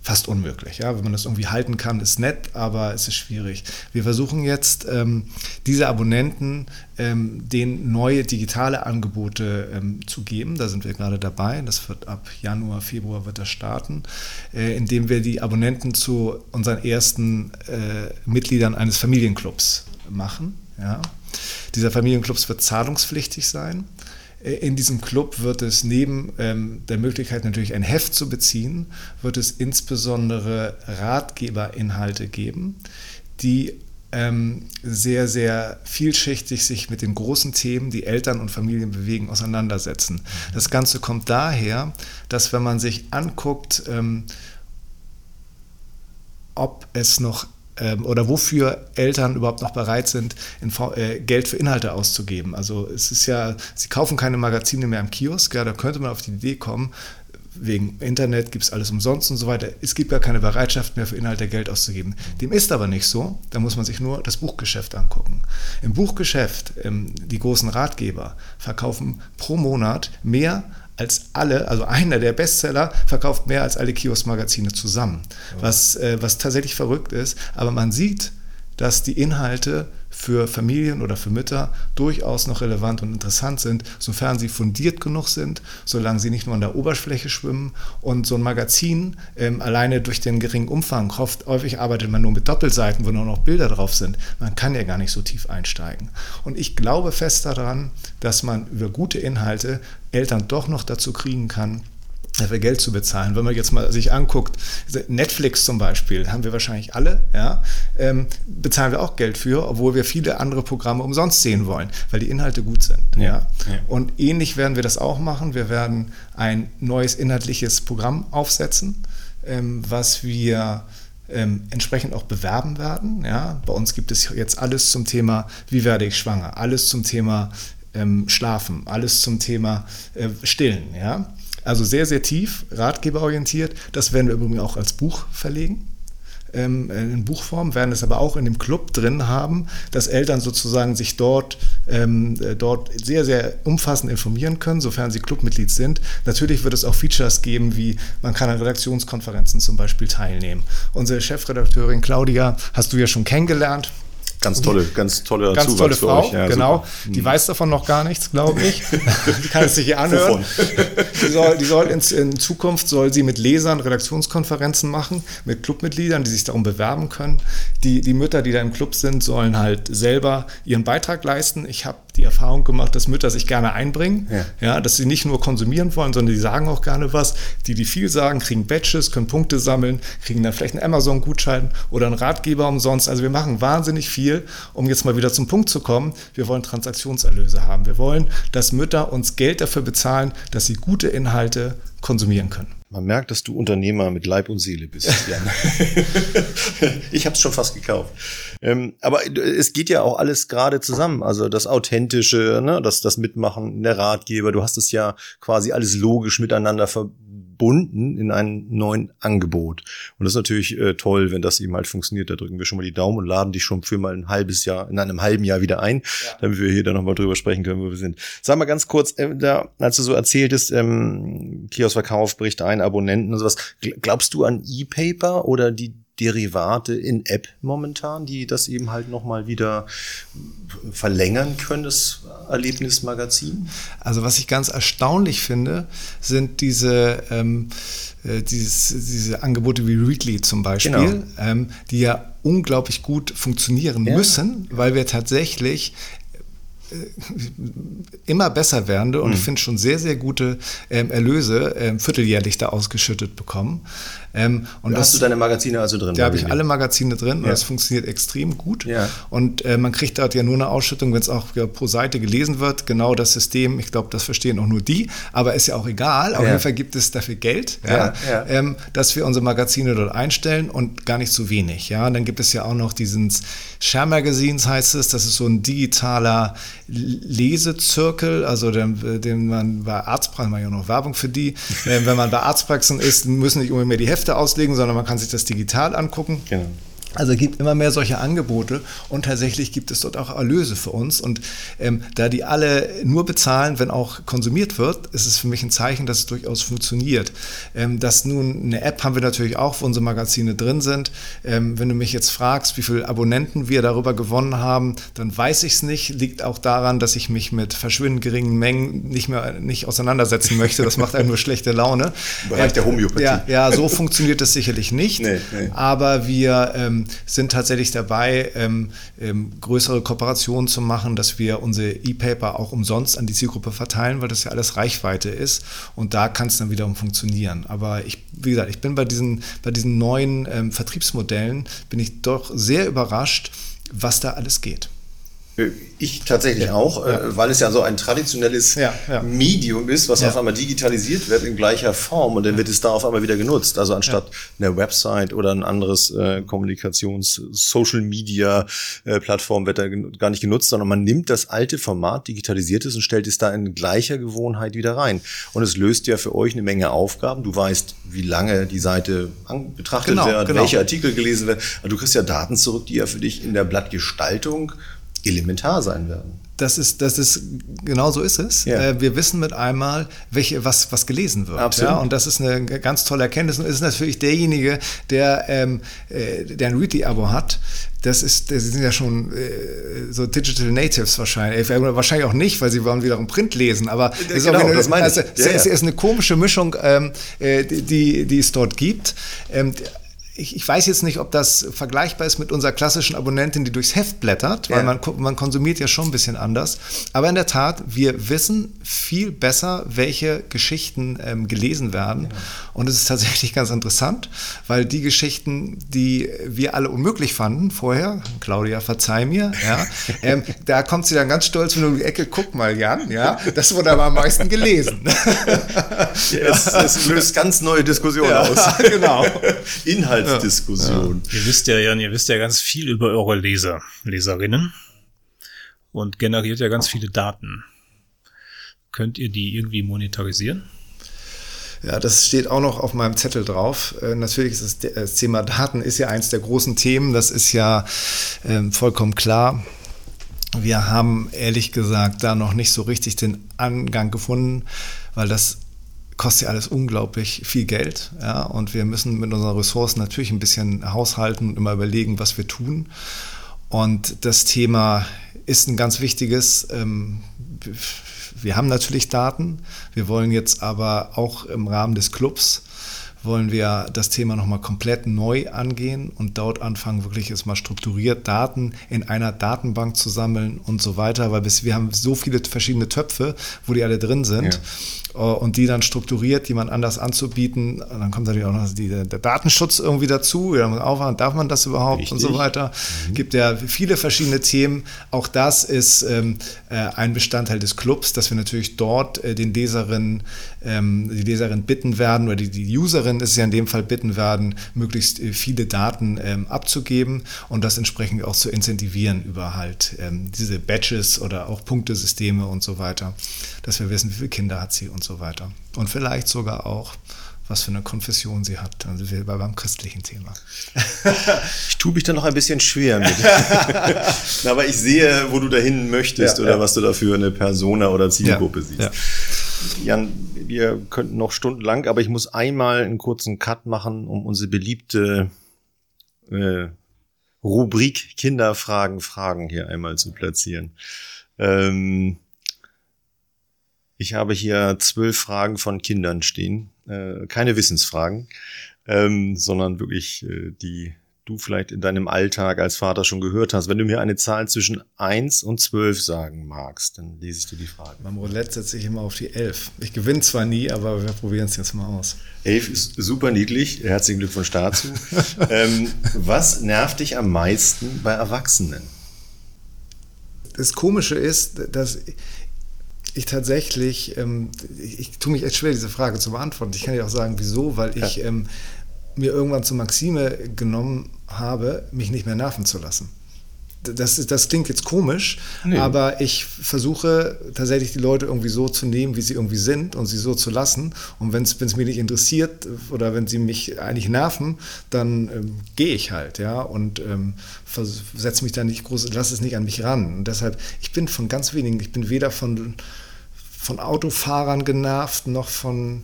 S3: fast unmöglich. Ja? Wenn man das irgendwie halten kann, ist nett, aber es ist schwierig. Wir versuchen jetzt, ähm, diese Abonnenten ähm, denen neue digitale Angebote ähm, zu geben. Da sind wir gerade dabei. Das wird ab Januar, Februar wird das starten, äh, indem wir die Abonnenten zu unseren ersten äh, Mitgliedern eines Familienclubs machen. Ja? Dieser Familienclubs wird zahlungspflichtig sein. Äh, in diesem Club wird es neben ähm, der Möglichkeit natürlich ein Heft zu beziehen, wird es insbesondere Ratgeberinhalte geben, die ähm, sehr, sehr vielschichtig sich mit den großen Themen, die Eltern und Familien bewegen, auseinandersetzen. Das Ganze kommt daher, dass wenn man sich anguckt, ähm, ob es noch oder wofür Eltern überhaupt noch bereit sind, in, äh, Geld für Inhalte auszugeben. Also es ist ja, sie kaufen keine Magazine mehr im Kiosk, ja, da könnte man auf die Idee kommen, wegen Internet gibt es alles umsonst und so weiter. Es gibt gar keine Bereitschaft mehr für Inhalte Geld auszugeben. Dem ist aber nicht so. Da muss man sich nur das Buchgeschäft angucken. Im Buchgeschäft, ähm, die großen Ratgeber verkaufen pro Monat mehr als alle, also einer der Bestseller verkauft mehr als alle Kiosk-Magazine zusammen. Was, äh, was tatsächlich verrückt ist. Aber man sieht, dass die Inhalte für Familien oder für Mütter durchaus noch relevant und interessant sind, sofern sie fundiert genug sind, solange sie nicht nur an der Oberfläche schwimmen. Und so ein Magazin ähm, alleine durch den geringen Umfang, oft, häufig arbeitet man nur mit Doppelseiten, wo nur noch Bilder drauf sind. Man kann ja gar nicht so tief einsteigen. Und ich glaube fest daran, dass man über gute Inhalte Eltern doch noch dazu kriegen kann, dafür Geld zu bezahlen. Wenn man jetzt mal sich anguckt, Netflix zum Beispiel, haben wir wahrscheinlich alle, ja, ähm, bezahlen wir auch Geld für, obwohl wir viele andere Programme umsonst sehen wollen, weil die Inhalte gut sind. Ja. ja. Und ähnlich werden wir das auch machen. Wir werden ein neues inhaltliches Programm aufsetzen, ähm, was wir ähm, entsprechend auch bewerben werden. Ja. Bei uns gibt es jetzt alles zum Thema, wie werde ich schwanger, alles zum Thema ähm, Schlafen, alles zum Thema äh, Stillen. Ja. Also sehr, sehr tief, ratgeberorientiert. Das werden wir übrigens auch als Buch verlegen. Ähm, in Buchform, werden es aber auch in dem Club drin haben, dass Eltern sozusagen sich dort, ähm, äh, dort sehr, sehr umfassend informieren können, sofern sie Clubmitglied sind. Natürlich wird es auch Features geben, wie man kann an Redaktionskonferenzen zum Beispiel teilnehmen. Unsere Chefredakteurin Claudia hast du ja schon kennengelernt.
S1: Ganz tolle, ganz tolle
S3: Ganz tolle Frau, ja, genau. Super. Die weiß davon noch gar nichts, glaube ich. [laughs] die kann es sich hier anhören. [laughs] die soll, die soll in, in, Zukunft soll sie mit Lesern Redaktionskonferenzen machen, mit Clubmitgliedern, die sich darum bewerben können. Die, die Mütter, die da im Club sind, sollen halt selber ihren Beitrag leisten. Ich habe die Erfahrung gemacht, dass Mütter sich gerne einbringen, ja. ja. dass sie nicht nur konsumieren wollen, sondern die sagen auch gerne was. Die, die viel sagen, kriegen Badges, können Punkte sammeln, kriegen dann vielleicht einen Amazon-Gutschein oder einen Ratgeber umsonst. Also wir machen wahnsinnig viel, um jetzt mal wieder zum Punkt zu kommen. Wir wollen Transaktionserlöse haben. Wir wollen, dass Mütter uns Geld dafür bezahlen, dass sie gute Inhalte konsumieren können.
S1: Man merkt, dass du Unternehmer mit Leib und Seele bist, [laughs] Jan. ich habe es schon fast gekauft. Ähm, aber es geht ja auch alles gerade zusammen. Also das Authentische, ne, das, das Mitmachen, der Ratgeber, du hast es ja quasi alles logisch miteinander verbunden gebunden in ein neuen Angebot. Und das ist natürlich äh, toll, wenn das eben halt funktioniert. Da drücken wir schon mal die Daumen und laden dich schon für mal ein halbes Jahr, in einem halben Jahr wieder ein, ja. damit wir hier dann nochmal drüber sprechen können, wo wir sind. Sag mal ganz kurz, äh, da, als du so erzähltest, ähm, Kioskverkauf bricht ein, Abonnenten und sowas. Glaubst du an E-Paper oder die Derivate in App momentan, die das eben halt nochmal wieder verlängern können, das Erlebnismagazin?
S3: Also was ich ganz erstaunlich finde, sind diese, ähm, äh, dieses, diese Angebote wie Readly zum Beispiel, genau. ähm, die ja unglaublich gut funktionieren ja. müssen, weil wir tatsächlich äh, immer besser werdende und mhm. ich finde schon sehr, sehr gute ähm, Erlöse ähm, vierteljährlich da ausgeschüttet bekommen.
S1: Ähm, und da das, hast du deine Magazine also drin?
S3: Da habe ich alle Magazine drin ja. und das funktioniert extrem gut. Ja. Und äh, man kriegt dort ja nur eine Ausschüttung, wenn es auch ja, pro Seite gelesen wird. Genau das System, ich glaube, das verstehen auch nur die, aber ist ja auch egal. Auf jeden Fall gibt es dafür Geld, ähm, dass wir unsere Magazine dort einstellen und gar nicht zu wenig. Ja? Und dann gibt es ja auch noch diesen Share Magazines, heißt es, das ist so ein digitaler Lesezirkel, also den, den man bei Arztpraxen, man ja noch Werbung für die, äh, wenn man bei Arztpraxen ist, müssen nicht unbedingt mehr die Hefte Hefte auslegen, sondern man kann sich das digital angucken. Genau. Also es gibt immer mehr solche Angebote und tatsächlich gibt es dort auch Erlöse für uns. Und ähm, da die alle nur bezahlen, wenn auch konsumiert wird, ist es für mich ein Zeichen, dass es durchaus funktioniert. Ähm, dass nun eine App haben wir natürlich auch, wo unsere Magazine drin sind. Ähm, wenn du mich jetzt fragst, wie viele Abonnenten wir darüber gewonnen haben, dann weiß ich es nicht. Liegt auch daran, dass ich mich mit verschwindend geringen Mengen nicht mehr nicht auseinandersetzen möchte. Das macht einem nur schlechte Laune.
S1: Im Bereich der Homöopathie.
S3: Ja, ja, so funktioniert es sicherlich nicht. Nee, nee. Aber wir ähm, sind tatsächlich dabei, ähm, ähm, größere Kooperationen zu machen, dass wir unsere E-Paper auch umsonst an die Zielgruppe verteilen, weil das ja alles Reichweite ist. Und da kann es dann wiederum funktionieren. Aber ich, wie gesagt, ich bin bei diesen, bei diesen neuen ähm, Vertriebsmodellen, bin ich doch sehr überrascht, was da alles geht.
S1: Ich tatsächlich ja, auch, äh, ja. weil es ja so ein traditionelles ja, Medium ist, was auf einmal digitalisiert wird in gleicher Form und dann wird es da auf einmal wieder genutzt. Also anstatt einer Website oder ein anderes äh, Kommunikations-Social-Media-Plattform äh, wird da gar nicht genutzt, sondern man nimmt das alte Format, digitalisiert es und stellt es da in gleicher Gewohnheit wieder rein. Und es löst ja für euch eine Menge Aufgaben. Du weißt, wie lange die Seite betrachtet genau, wird, genau. welche Artikel gelesen werden. Also du kriegst ja Daten zurück, die ja für dich in der Blattgestaltung elementar sein werden.
S3: Das ist, das ist, genau so ist es. Ja. Äh, wir wissen mit einmal, welche, was, was gelesen wird. Absolut. Ja? Und das ist eine ganz tolle Erkenntnis und ist natürlich derjenige, der, ähm, äh, der ein Readly-Abo hat. Das ist, das sind ja schon äh, so Digital Natives wahrscheinlich. Äh, wahrscheinlich auch nicht, weil sie wollen wiederum Print lesen. Aber
S1: das ist, genau, eine, das meine
S3: also, ja, es, ist eine komische Mischung, ähm, äh, die, die es dort gibt. Ähm, ich, ich, weiß jetzt nicht, ob das vergleichbar ist mit unserer klassischen Abonnentin, die durchs Heft blättert, weil ja. man, man konsumiert ja schon ein bisschen anders. Aber in der Tat, wir wissen viel besser, welche Geschichten ähm, gelesen werden. Ja. Und es ist tatsächlich ganz interessant, weil die Geschichten, die wir alle unmöglich fanden vorher, Claudia, verzeih mir, ja, [laughs] ähm, da kommt sie dann ganz stolz in die Ecke, guck mal, Jan, ja, das wurde aber am meisten gelesen. [laughs]
S1: Ja, es, es, löst ganz neue Diskussionen aus. [laughs]
S3: Genau.
S1: Inhalt Diskussion.
S2: Ja. Ihr wisst ja, Jan, ihr wisst ja ganz viel über eure Leser, Leserinnen und generiert ja ganz viele Daten. Könnt ihr die irgendwie monetarisieren?
S3: Ja, das steht auch noch auf meinem Zettel drauf. Äh, natürlich ist das, das, Thema Daten ist ja eins der großen Themen. Das ist ja äh, vollkommen klar. Wir haben ehrlich gesagt da noch nicht so richtig den Angang gefunden, weil das kostet ja alles unglaublich viel Geld. Ja, und wir müssen mit unseren Ressourcen natürlich ein bisschen haushalten und immer überlegen, was wir tun. Und das Thema ist ein ganz wichtiges. Ähm, wir haben natürlich Daten. Wir wollen jetzt aber auch im Rahmen des Clubs wollen wir das Thema nochmal komplett neu angehen und dort anfangen, wirklich jetzt mal strukturiert Daten in einer Datenbank zu sammeln und so weiter, weil wir haben so viele verschiedene Töpfe, wo die alle drin sind. Ja. Äh, und die dann strukturiert, jemand anders anzubieten. Und dann kommt natürlich auch noch die, der Datenschutz irgendwie dazu. Aufwand, darf man das überhaupt Richtig. und so weiter. Mhm. gibt ja viele verschiedene Themen. Auch das ist ähm, äh, ein Bestandteil des Clubs, dass wir natürlich dort äh, den Leserinnen, ähm, die Leserin bitten werden oder die, die Userin ist ja in dem Fall bitten werden, möglichst äh, viele Daten ähm, abzugeben und das entsprechend auch zu incentivieren über halt ähm, diese Badges oder auch Punktesysteme und so weiter, dass wir wissen, wie viele Kinder hat sie und so weiter. Und vielleicht sogar auch, was für eine Konfession sie hat. Also wir beim christlichen Thema.
S1: ich tue mich da noch ein bisschen schwer mit. [laughs] Aber ich sehe, wo du dahin möchtest ja, oder ja. was du da für eine Persona oder Zielgruppe ja, siehst. Jan, wir könnten noch stundenlang, aber ich muss einmal einen kurzen Cut machen, um unsere beliebte äh, Rubrik Kinderfragen, Fragen hier einmal zu platzieren. Ähm, ich habe hier zwölf Fragen von Kindern stehen. Äh, keine Wissensfragen, ähm, sondern wirklich äh, die du vielleicht in deinem Alltag als Vater schon gehört hast. Wenn du mir eine Zahl zwischen eins und zwölf sagen magst, dann lese ich dir die Frage.
S3: Beim Roulette setze ich immer auf die elf. Ich gewinne zwar nie, aber wir probieren es jetzt mal aus.
S1: Elf ist super niedlich. Herzlichen Glückwunsch dazu. [laughs] ähm, was nervt dich am meisten bei Erwachsenen?
S3: Das Komische ist, dass ich tatsächlich, ähm, ich, ich tue mich echt schwer, diese Frage zu beantworten. Ich kann dir auch sagen, wieso, weil ich ja. ähm, mir irgendwann zur Maxime genommen habe, mich nicht mehr nerven zu lassen. Das, das klingt jetzt komisch, nee. aber ich versuche tatsächlich die Leute irgendwie so zu nehmen, wie sie irgendwie sind und sie so zu lassen. Und wenn es mich nicht interessiert oder wenn sie mich eigentlich nerven, dann ähm, gehe ich halt, ja, und ähm, setze mich da nicht groß, lasse es nicht an mich ran. Und deshalb, ich bin von ganz wenigen, ich bin weder von, von Autofahrern genervt, noch von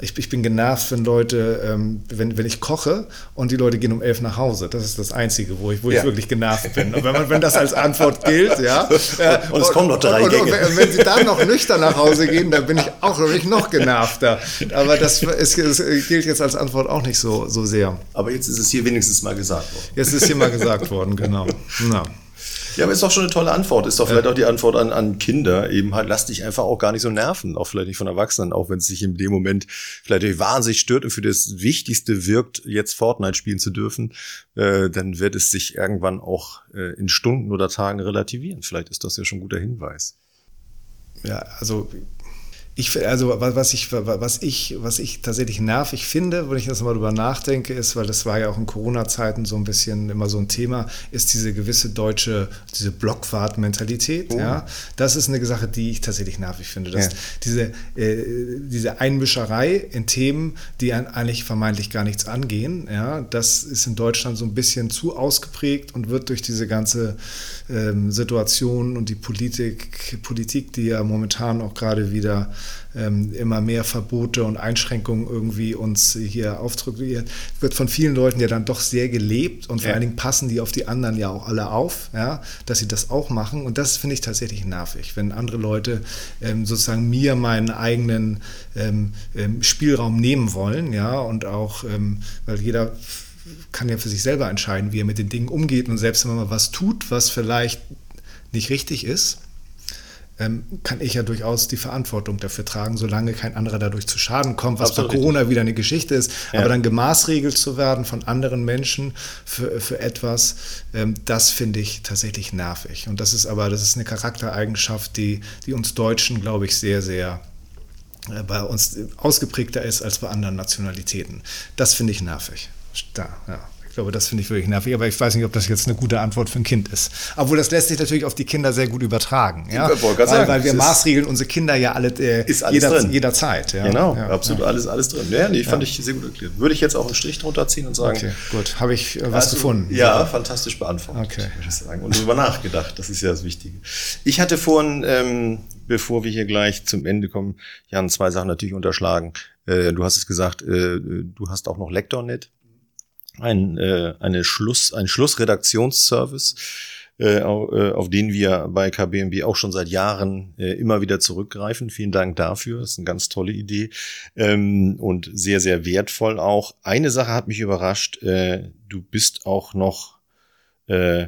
S3: ich, ich bin genervt, wenn Leute, ähm, wenn, wenn ich koche und die Leute gehen um elf nach Hause. Das ist das Einzige, wo ich, wo ja. ich wirklich genervt bin. Und wenn, man, wenn das als Antwort gilt, ja.
S1: Äh, [laughs] und es kommen noch drei und,
S3: Gänge. Und, wenn sie dann noch nüchtern nach Hause gehen, dann bin ich auch wirklich noch genervter. Aber das ist, es gilt jetzt als Antwort auch nicht so, so sehr.
S1: Aber jetzt ist es hier wenigstens mal gesagt worden.
S3: Jetzt ist hier mal gesagt worden, genau. Ja.
S1: Ja, aber ist doch schon eine tolle Antwort. Ist doch vielleicht ja. auch die Antwort an, an Kinder. Eben halt, lass dich einfach auch gar nicht so nerven. Auch vielleicht nicht von Erwachsenen, auch wenn es sich in dem Moment vielleicht wahnsinnig stört und für das Wichtigste wirkt, jetzt Fortnite spielen zu dürfen, äh, dann wird es sich irgendwann auch äh, in Stunden oder Tagen relativieren. Vielleicht ist das ja schon ein guter Hinweis.
S3: Ja, also Ich, also was ich, was ich, was ich tatsächlich nervig finde, wenn ich das mal drüber nachdenke, ist, weil das war ja auch in Corona-Zeiten so ein bisschen immer so ein Thema, ist diese gewisse deutsche, diese Blockwart-Mentalität. Oh. Ja, das ist eine Sache, die ich tatsächlich nervig finde. Dass ja. diese, äh, diese Einmischerei in Themen, die eigentlich vermeintlich gar nichts angehen, ja, das ist in Deutschland so ein bisschen zu ausgeprägt und wird durch diese ganze ähm, Situation und die Politik, Politik, die ja momentan auch gerade wieder ähm, immer mehr Verbote und Einschränkungen irgendwie uns hier aufdrücken, wird von vielen Leuten ja dann doch sehr gelebt und vor ja. allen Dingen passen die auf die anderen ja auch alle auf, ja, dass sie das auch machen. Und das finde ich tatsächlich nervig, wenn andere Leute ähm, sozusagen mir meinen eigenen ähm, ähm Spielraum nehmen wollen, ja, und auch, ähm, weil jeder kann ja für sich selber entscheiden, wie er mit den Dingen umgeht. Und selbst wenn man mal was tut, was vielleicht nicht richtig ist, ähm, kann ich ja durchaus die Verantwortung dafür tragen, solange kein anderer dadurch zu Schaden kommt, was Absolut bei Corona richtig. wieder eine Geschichte ist. Ja. Aber dann gemaßregelt zu werden von anderen Menschen für, für etwas, ähm, das finde ich tatsächlich nervig. Und das ist aber, das ist eine Charaktereigenschaft, die, die uns Deutschen, glaube ich, sehr, sehr äh, bei uns ausgeprägter ist als bei anderen Nationalitäten. Das finde ich nervig. Da, ja. Ich glaube, das finde ich wirklich nervig, aber ich weiß nicht, ob das jetzt eine gute Antwort für ein Kind ist. Obwohl das lässt sich natürlich auf die Kinder sehr gut übertragen. Ja? weil, sagen, weil wir maßregeln unsere Kinder ja alle äh, ist alles jeder, drin. jederzeit.
S1: Ja? Genau, ja, absolut alles, alles drin. Ja, nee, fand ich sehr gut erklärt. Würde ich jetzt auch einen Strich drunter ziehen und sagen. Okay,
S3: gut. Habe ich äh, was also, gefunden?
S1: Ja, fantastisch beantwortet, okay. würde ich sagen. Und darüber nachgedacht, das ist ja das Wichtige. Ich hatte vorhin, ähm, bevor wir hier gleich zum Ende kommen, Jan, zwei Sachen natürlich unterschlagen. Äh, du hast es gesagt, äh, du hast auch noch LektorNet ein, äh, eine Schluss, ein Schlussredaktionsservice, äh, auf, äh, auf den wir bei KBMB auch schon seit Jahren äh, immer wieder zurückgreifen. Vielen Dank dafür. Das ist eine ganz tolle Idee ähm, und sehr, sehr wertvoll auch. Eine Sache hat mich überrascht. Äh, du bist auch noch äh,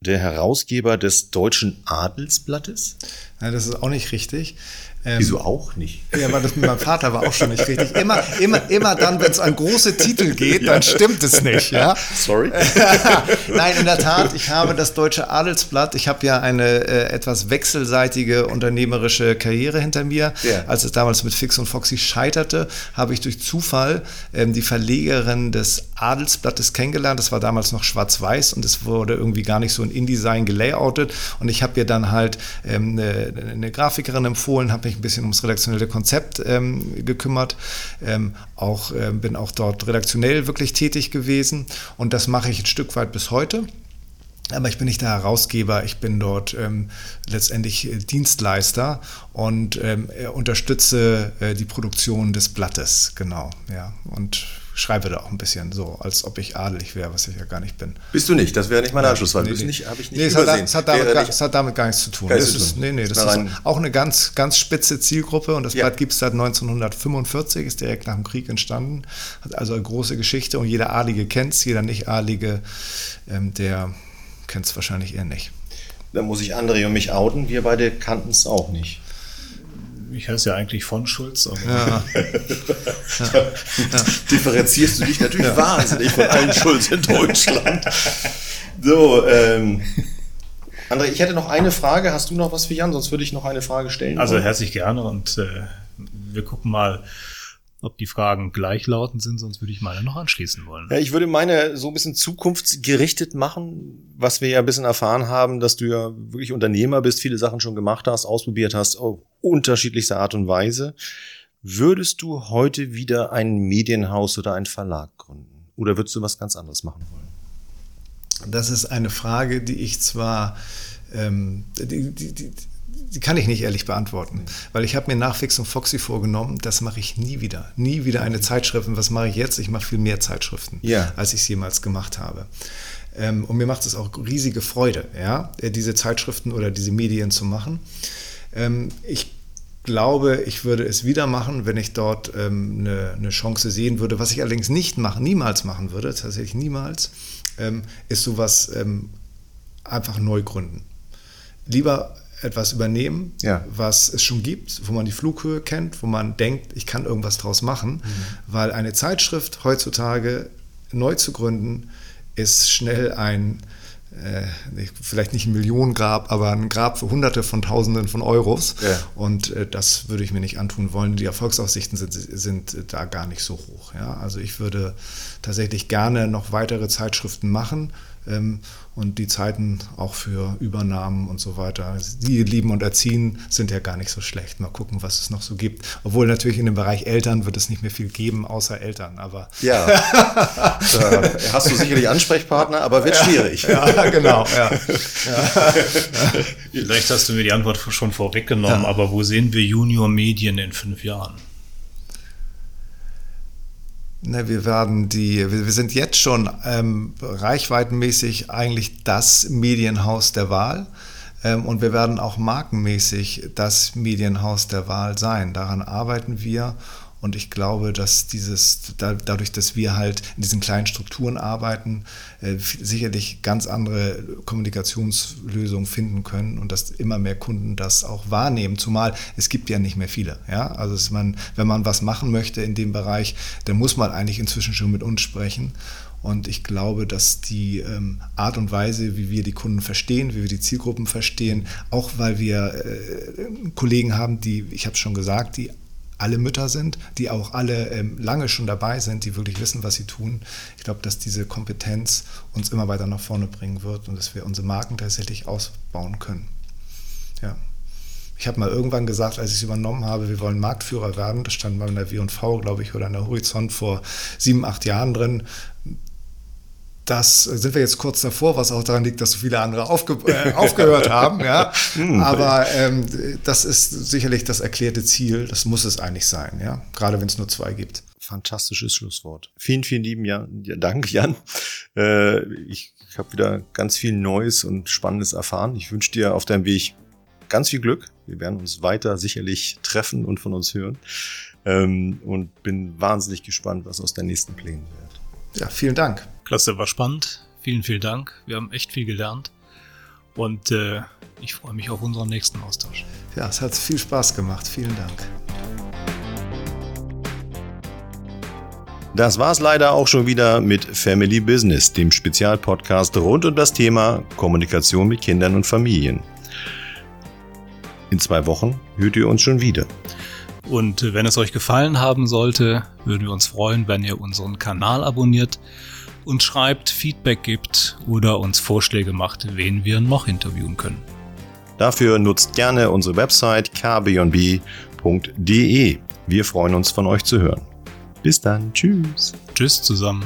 S1: der Herausgeber des Deutschen Adelsblattes.
S3: Ja, das ist auch nicht richtig.
S1: Ähm, Wieso auch nicht?
S3: Ja, weil das mit meinem Vater war auch schon nicht richtig. Immer, immer, immer dann, wenn es an große Titel geht, dann stimmt es nicht. Ja?
S1: Sorry. [laughs]
S3: Nein, in der Tat, ich habe das Deutsche Adelsblatt. Ich habe ja eine äh, etwas wechselseitige unternehmerische Karriere hinter mir. Ja. Als es damals mit Fix und Foxy scheiterte, habe ich durch Zufall ähm, die Verlegerin des Adelsblattes kennengelernt. Das war damals noch schwarz-weiß und es wurde irgendwie gar nicht so in InDesign gelayoutet. Und ich habe ihr dann halt ähm, eine, eine Grafikerin empfohlen, habe mich ein bisschen ums redaktionelle Konzept ähm, gekümmert. Ähm, auch, äh, bin auch dort redaktionell wirklich tätig gewesen und das mache ich ein Stück weit bis heute. Aber ich bin nicht der Herausgeber, ich bin dort ähm, letztendlich äh, Dienstleister und ähm, unterstütze äh, die Produktion des Blattes, genau, ja. Und schreibe da auch ein bisschen so, als ob ich adelig wäre, was ich ja gar nicht bin.
S1: Bist du nicht, das wäre nicht mein Anschlussfall. Nee, nee. Nicht, habe ich nicht nee,
S3: es.
S1: Hat,
S3: es, hat damit gar, es hat damit gar nichts zu tun. Das ist, nee, nee, das ist auch eine ganz, ganz spitze Zielgruppe und das ja. Blatt gibt es seit 1945, ist direkt nach dem Krieg entstanden, hat also eine große Geschichte und jeder Adlige kennt es, jeder Nicht-Adlige, ähm, der kennt es wahrscheinlich eher nicht.
S1: Da muss ich André und mich outen, wir beide kannten es auch nicht
S2: ich heiße ja eigentlich von Schulz. Aber
S1: ja. [laughs] ja. Differenzierst du dich natürlich wahnsinnig von allen Schulz in [laughs] Deutschland. So, ähm, André, ich hätte noch eine Frage. Hast du noch was für Jan? Sonst würde ich noch eine Frage stellen.
S2: Also herzlich gerne und äh, wir gucken mal, ob die Fragen gleichlautend sind, sonst würde ich meine noch anschließen wollen.
S1: Ja, ich würde meine so ein bisschen zukunftsgerichtet machen, was wir ja ein bisschen erfahren haben, dass du ja wirklich Unternehmer bist, viele Sachen schon gemacht hast, ausprobiert hast, auf unterschiedlichste Art und Weise. Würdest du heute wieder ein Medienhaus oder einen Verlag gründen? Oder würdest du was ganz anderes machen wollen?
S3: Das ist eine Frage, die ich zwar ähm, die, die, die, die kann ich nicht ehrlich beantworten, weil ich habe mir nach Fix und Foxy vorgenommen, das mache ich nie wieder. Nie wieder eine Zeitschrift. Und was mache ich jetzt? Ich mache viel mehr Zeitschriften, ja. als ich es jemals gemacht habe. Ähm, und mir macht es auch riesige Freude, ja, diese Zeitschriften oder diese Medien zu machen. Ähm, ich glaube, ich würde es wieder machen, wenn ich dort ähm, eine, eine, Chance sehen würde. Was ich allerdings nicht machen, niemals machen würde, tatsächlich niemals, ist sowas einfach neu gründen. Lieber etwas übernehmen, ja. was es schon gibt, wo man die Flughöhe kennt, wo man denkt, ich kann irgendwas draus machen, mhm. weil eine Zeitschrift heutzutage neu zu gründen, ist schnell ein äh, vielleicht nicht ein Millionengrab, aber ein Grab für Hunderte von Tausenden von Euros. Ja. Und äh, das würde ich mir nicht antun wollen. Die Erfolgsaussichten sind, sind da gar nicht so hoch. Ja? Also ich würde tatsächlich gerne noch weitere Zeitschriften machen und die Zeiten auch für Übernahmen und so weiter. Die lieben und erziehen sind ja gar nicht so schlecht. Mal gucken, was es noch so gibt. Obwohl natürlich in dem Bereich Eltern wird es nicht mehr viel geben, außer Eltern. Aber
S1: ja, [laughs] da hast du sicherlich Ansprechpartner, aber wird schwierig.
S3: Ja, genau. Ja.
S2: Ja. Vielleicht hast du mir die Antwort schon vorweggenommen, ja. aber wo sehen wir Junior Medien in fünf Jahren?
S3: Ne, wir werden die, wir sind jetzt schon ähm, reichweitenmäßig eigentlich das Medienhaus der Wahl. Ähm, und wir werden auch markenmäßig das Medienhaus der Wahl sein. Daran arbeiten wir und ich glaube, dass dieses, dadurch, dass wir halt in diesen kleinen Strukturen arbeiten, äh, sicherlich ganz andere Kommunikationslösungen finden können und dass immer mehr Kunden das auch wahrnehmen. Zumal es gibt ja nicht mehr viele. Ja? Also man, wenn man was machen möchte in dem Bereich, dann muss man eigentlich inzwischen schon mit uns sprechen. Und ich glaube, dass die ähm, Art und Weise, wie wir die Kunden verstehen, wie wir die Zielgruppen verstehen, auch weil wir äh, Kollegen haben, die, ich habe es schon gesagt, die alle Mütter sind, die auch alle ähm, lange schon dabei sind, die wirklich wissen, was sie tun. Ich glaube, dass diese Kompetenz uns immer weiter nach vorne bringen wird und dass wir unsere Marken tatsächlich ausbauen können. Ja. Ich habe mal irgendwann gesagt, als ich es übernommen habe, wir wollen Marktführer werden. Das stand mal in der W&V, glaube ich, oder in der Horizont vor sieben, acht Jahren drin das sind wir jetzt kurz davor, was auch daran liegt, dass so viele andere aufge äh, aufgehört haben. Ja? [laughs] Hm. Aber ähm, das ist sicherlich das erklärte Ziel. Das muss es eigentlich sein, ja. Gerade wenn es nur zwei gibt.
S1: Fantastisches Schlusswort. Vielen, vielen lieben Jan, Dank, Jan. Äh, ich ich habe wieder ganz viel Neues und Spannendes erfahren. Ich wünsche dir auf deinem Weg ganz viel Glück. Wir werden uns weiter sicherlich treffen und von uns hören. Ähm, und bin wahnsinnig gespannt, was aus deinen nächsten Plänen wird.
S3: Ja, vielen Dank.
S2: Klasse, war spannend. Vielen, vielen Dank. Wir haben echt viel gelernt. Und äh, ich freue mich auf unseren nächsten Austausch.
S3: Ja, es hat viel Spaß gemacht. Vielen Dank.
S1: Das war's leider auch schon wieder mit Family Business, dem Spezialpodcast rund um das Thema Kommunikation mit Kindern und Familien. In zwei Wochen hört ihr uns schon wieder.
S2: Und äh, wenn es euch gefallen haben sollte, würden wir uns freuen, wenn ihr unseren Kanal abonniert uns schreibt, Feedback gibt oder uns Vorschläge macht, wen wir noch interviewen können.
S1: Dafür nutzt gerne unsere Website kbnb.de. Wir freuen uns von euch zu hören. Bis dann. Tschüss.
S2: Tschüss zusammen.